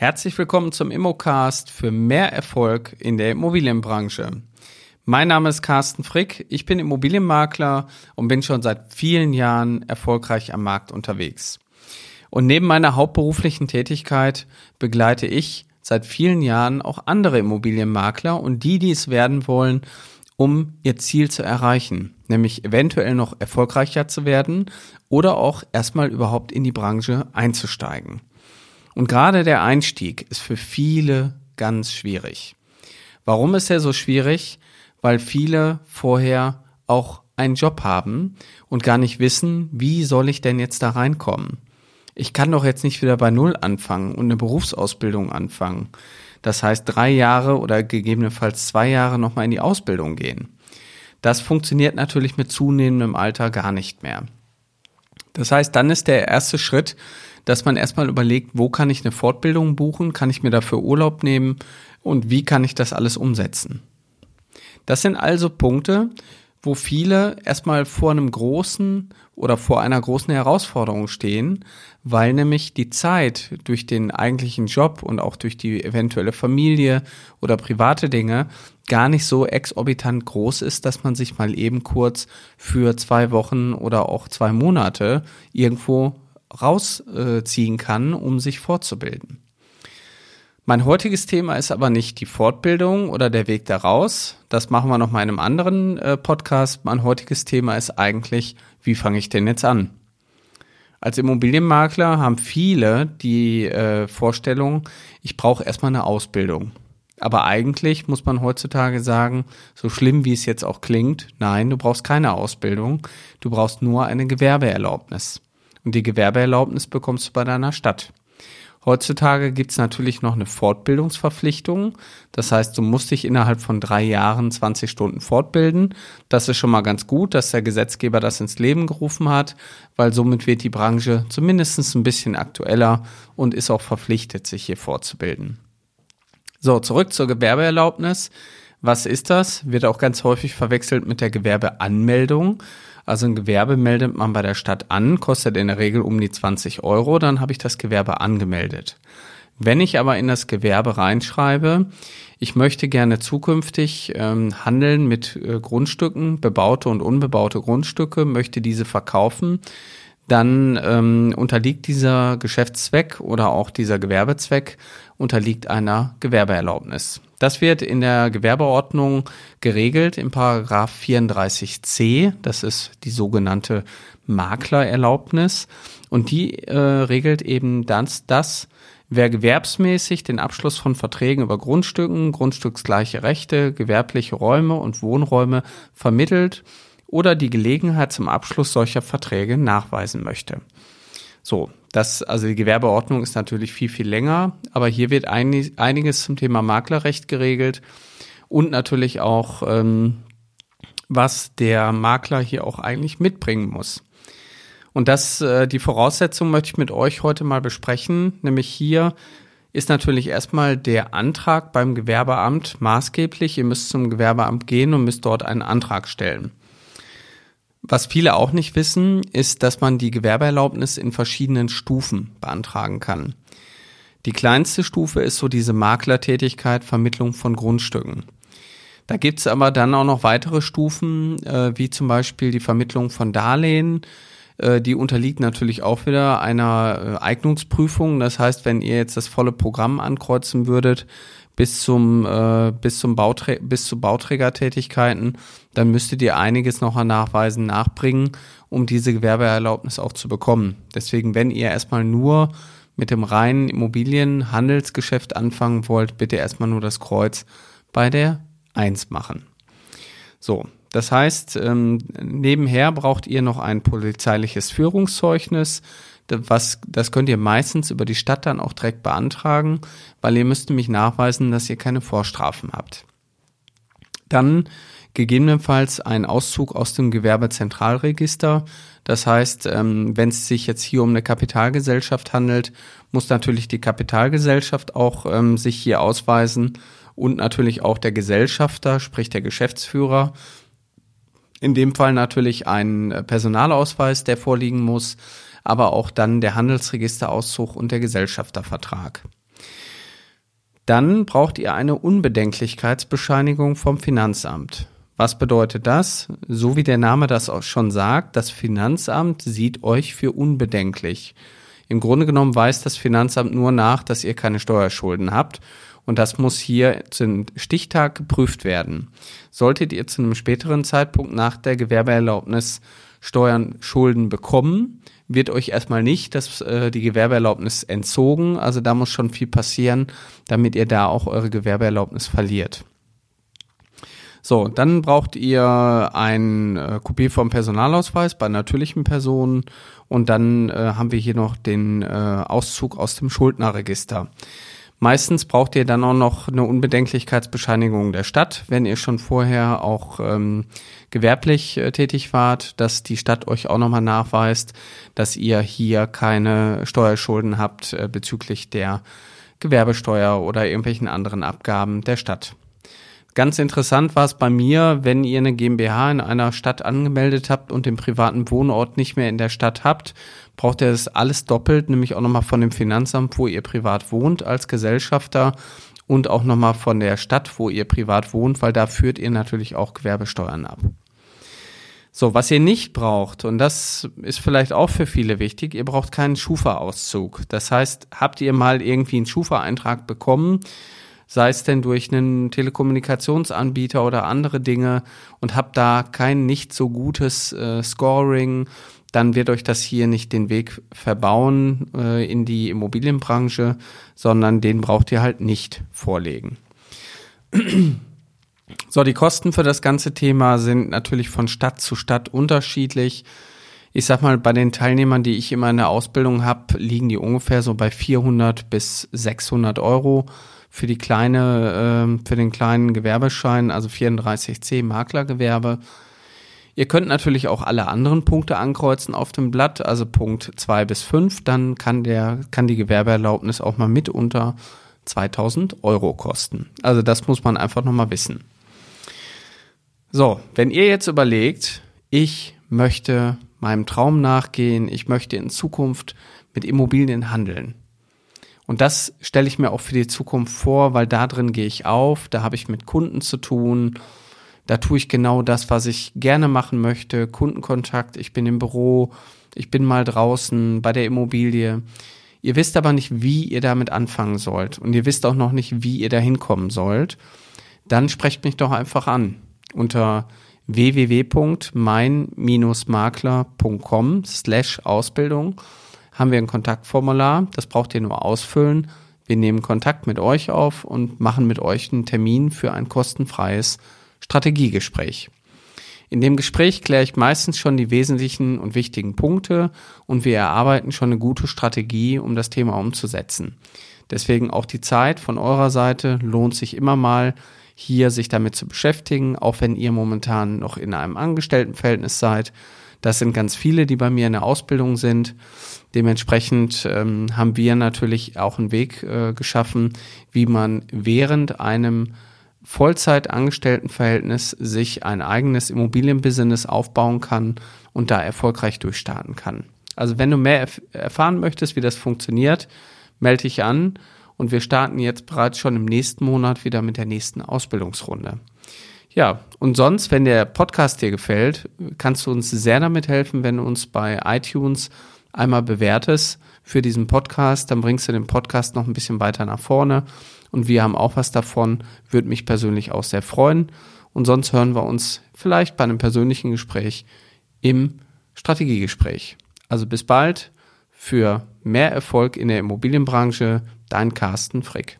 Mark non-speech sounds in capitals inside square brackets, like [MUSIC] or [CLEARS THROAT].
Herzlich willkommen zum Immocast für mehr Erfolg in der Immobilienbranche. Mein Name ist Carsten Frick, ich bin Immobilienmakler und bin schon seit vielen Jahren erfolgreich am Markt unterwegs. Und neben meiner hauptberuflichen Tätigkeit begleite ich seit vielen Jahren auch andere Immobilienmakler und die, die es werden wollen, um ihr Ziel zu erreichen, nämlich eventuell noch erfolgreicher zu werden oder auch erstmal überhaupt in die Branche einzusteigen. Und gerade der Einstieg ist für viele ganz schwierig. Warum ist er so schwierig? Weil viele vorher auch einen Job haben und gar nicht wissen, wie soll ich denn jetzt da reinkommen? Ich kann doch jetzt nicht wieder bei Null anfangen und eine Berufsausbildung anfangen. Das heißt, drei Jahre oder gegebenenfalls zwei Jahre nochmal in die Ausbildung gehen. Das funktioniert natürlich mit zunehmendem Alter gar nicht mehr. Das heißt, dann ist der erste Schritt, dass man erstmal überlegt, wo kann ich eine Fortbildung buchen, kann ich mir dafür Urlaub nehmen und wie kann ich das alles umsetzen. Das sind also Punkte, wo viele erstmal vor einem großen oder vor einer großen Herausforderung stehen, weil nämlich die Zeit durch den eigentlichen Job und auch durch die eventuelle Familie oder private Dinge gar nicht so exorbitant groß ist, dass man sich mal eben kurz für zwei Wochen oder auch zwei Monate irgendwo rausziehen kann, um sich fortzubilden. Mein heutiges Thema ist aber nicht die Fortbildung oder der Weg daraus. Das machen wir noch mal in einem anderen äh, Podcast. Mein heutiges Thema ist eigentlich, wie fange ich denn jetzt an? Als Immobilienmakler haben viele die äh, Vorstellung, ich brauche erstmal eine Ausbildung. Aber eigentlich muss man heutzutage sagen, so schlimm wie es jetzt auch klingt, nein, du brauchst keine Ausbildung, du brauchst nur eine Gewerbeerlaubnis. Und die Gewerbeerlaubnis bekommst du bei deiner Stadt. Heutzutage gibt's natürlich noch eine Fortbildungsverpflichtung. Das heißt, du musst dich innerhalb von drei Jahren 20 Stunden fortbilden. Das ist schon mal ganz gut, dass der Gesetzgeber das ins Leben gerufen hat, weil somit wird die Branche zumindest ein bisschen aktueller und ist auch verpflichtet, sich hier fortzubilden. So, zurück zur Gewerbeerlaubnis. Was ist das? Wird auch ganz häufig verwechselt mit der Gewerbeanmeldung. Also ein Gewerbe meldet man bei der Stadt an, kostet in der Regel um die 20 Euro, dann habe ich das Gewerbe angemeldet. Wenn ich aber in das Gewerbe reinschreibe, ich möchte gerne zukünftig ähm, handeln mit äh, Grundstücken, bebaute und unbebaute Grundstücke, möchte diese verkaufen, dann ähm, unterliegt dieser Geschäftszweck oder auch dieser Gewerbezweck unterliegt einer Gewerbeerlaubnis. Das wird in der Gewerbeordnung geregelt im Paragraph 34c. Das ist die sogenannte Maklererlaubnis. Und die äh, regelt eben das, dass wer gewerbsmäßig den Abschluss von Verträgen über Grundstücken, grundstücksgleiche Rechte, gewerbliche Räume und Wohnräume vermittelt oder die Gelegenheit zum Abschluss solcher Verträge nachweisen möchte. So, das, also die Gewerbeordnung ist natürlich viel, viel länger, aber hier wird einig, einiges zum Thema Maklerrecht geregelt und natürlich auch, ähm, was der Makler hier auch eigentlich mitbringen muss. Und das, äh, die Voraussetzung möchte ich mit euch heute mal besprechen, nämlich hier ist natürlich erstmal der Antrag beim Gewerbeamt maßgeblich. Ihr müsst zum Gewerbeamt gehen und müsst dort einen Antrag stellen. Was viele auch nicht wissen, ist, dass man die Gewerbeerlaubnis in verschiedenen Stufen beantragen kann. Die kleinste Stufe ist so diese Maklertätigkeit, Vermittlung von Grundstücken. Da gibt's aber dann auch noch weitere Stufen, äh, wie zum Beispiel die Vermittlung von Darlehen. Äh, die unterliegt natürlich auch wieder einer äh, Eignungsprüfung. Das heißt, wenn ihr jetzt das volle Programm ankreuzen würdet, bis zum äh, bis zum Bauträ bis zu Bauträgertätigkeiten, dann müsstet ihr einiges noch an Nachweisen nachbringen, um diese Gewerbeerlaubnis auch zu bekommen. Deswegen, wenn ihr erstmal nur mit dem reinen Immobilienhandelsgeschäft anfangen wollt, bitte erstmal nur das Kreuz bei der 1 machen. So, das heißt, ähm, nebenher braucht ihr noch ein polizeiliches Führungszeugnis, was, das könnt ihr meistens über die Stadt dann auch direkt beantragen, weil ihr müsst nämlich nachweisen, dass ihr keine Vorstrafen habt. Dann gegebenenfalls ein Auszug aus dem Gewerbezentralregister. Das heißt, ähm, wenn es sich jetzt hier um eine Kapitalgesellschaft handelt, muss natürlich die Kapitalgesellschaft auch ähm, sich hier ausweisen und natürlich auch der Gesellschafter, sprich der Geschäftsführer. In dem Fall natürlich ein Personalausweis, der vorliegen muss aber auch dann der Handelsregisterauszug und der Gesellschaftervertrag. Dann braucht ihr eine Unbedenklichkeitsbescheinigung vom Finanzamt. Was bedeutet das? So wie der Name das auch schon sagt, das Finanzamt sieht euch für unbedenklich. Im Grunde genommen weiß das Finanzamt nur nach, dass ihr keine Steuerschulden habt und das muss hier zum Stichtag geprüft werden. Solltet ihr zu einem späteren Zeitpunkt nach der Gewerbeerlaubnis Steuern Schulden bekommen, wird euch erstmal nicht das, äh, die Gewerbeerlaubnis entzogen. Also da muss schon viel passieren, damit ihr da auch eure Gewerbeerlaubnis verliert. So, dann braucht ihr ein äh, Kopie vom Personalausweis bei natürlichen Personen und dann äh, haben wir hier noch den äh, Auszug aus dem Schuldnerregister. Meistens braucht ihr dann auch noch eine Unbedenklichkeitsbescheinigung der Stadt, wenn ihr schon vorher auch ähm, gewerblich äh, tätig wart, dass die Stadt euch auch nochmal nachweist, dass ihr hier keine Steuerschulden habt äh, bezüglich der Gewerbesteuer oder irgendwelchen anderen Abgaben der Stadt. Ganz interessant war es bei mir, wenn ihr eine GmbH in einer Stadt angemeldet habt und den privaten Wohnort nicht mehr in der Stadt habt, braucht ihr das alles doppelt, nämlich auch nochmal von dem Finanzamt, wo ihr privat wohnt als Gesellschafter und auch nochmal von der Stadt, wo ihr privat wohnt, weil da führt ihr natürlich auch Gewerbesteuern ab. So, was ihr nicht braucht, und das ist vielleicht auch für viele wichtig, ihr braucht keinen Schufa-Auszug. Das heißt, habt ihr mal irgendwie einen Schufa-Eintrag bekommen, sei es denn durch einen Telekommunikationsanbieter oder andere Dinge und habt da kein nicht so gutes äh, Scoring, dann wird euch das hier nicht den Weg verbauen äh, in die Immobilienbranche, sondern den braucht ihr halt nicht vorlegen. [CLEARS THROAT] So, die Kosten für das ganze Thema sind natürlich von Stadt zu Stadt unterschiedlich. Ich sag mal, bei den Teilnehmern, die ich immer in der Ausbildung habe, liegen die ungefähr so bei 400 bis 600 Euro für die kleine, äh, für den kleinen Gewerbeschein, also 34c Maklergewerbe. Ihr könnt natürlich auch alle anderen Punkte ankreuzen auf dem Blatt, also Punkt 2 bis 5, dann kann der, kann die Gewerbeerlaubnis auch mal mit unter 2000 Euro kosten. Also das muss man einfach nochmal wissen. So, wenn ihr jetzt überlegt, ich möchte meinem Traum nachgehen, ich möchte in Zukunft mit Immobilien handeln, und das stelle ich mir auch für die Zukunft vor, weil da drin gehe ich auf, da habe ich mit Kunden zu tun, da tue ich genau das, was ich gerne machen möchte, Kundenkontakt, ich bin im Büro, ich bin mal draußen bei der Immobilie. Ihr wisst aber nicht, wie ihr damit anfangen sollt und ihr wisst auch noch nicht, wie ihr da hinkommen sollt. Dann sprecht mich doch einfach an unter www.mein-makler.com slash Ausbildung haben wir ein Kontaktformular. Das braucht ihr nur ausfüllen. Wir nehmen Kontakt mit euch auf und machen mit euch einen Termin für ein kostenfreies Strategiegespräch. In dem Gespräch kläre ich meistens schon die wesentlichen und wichtigen Punkte und wir erarbeiten schon eine gute Strategie, um das Thema umzusetzen. Deswegen auch die Zeit von eurer Seite lohnt sich immer mal, hier sich damit zu beschäftigen, auch wenn ihr momentan noch in einem Angestelltenverhältnis seid. Das sind ganz viele, die bei mir in der Ausbildung sind. Dementsprechend ähm, haben wir natürlich auch einen Weg äh, geschaffen, wie man während einem Vollzeit-Angestelltenverhältnis sich ein eigenes Immobilienbusiness aufbauen kann und da erfolgreich durchstarten kann. Also wenn du mehr erf erfahren möchtest, wie das funktioniert, melde dich an und wir starten jetzt bereits schon im nächsten Monat wieder mit der nächsten Ausbildungsrunde. Ja, und sonst, wenn der Podcast dir gefällt, kannst du uns sehr damit helfen, wenn du uns bei iTunes einmal bewertest für diesen Podcast, dann bringst du den Podcast noch ein bisschen weiter nach vorne. Und wir haben auch was davon, würde mich persönlich auch sehr freuen. Und sonst hören wir uns vielleicht bei einem persönlichen Gespräch im Strategiegespräch. Also bis bald für mehr Erfolg in der Immobilienbranche, dein Carsten Frick.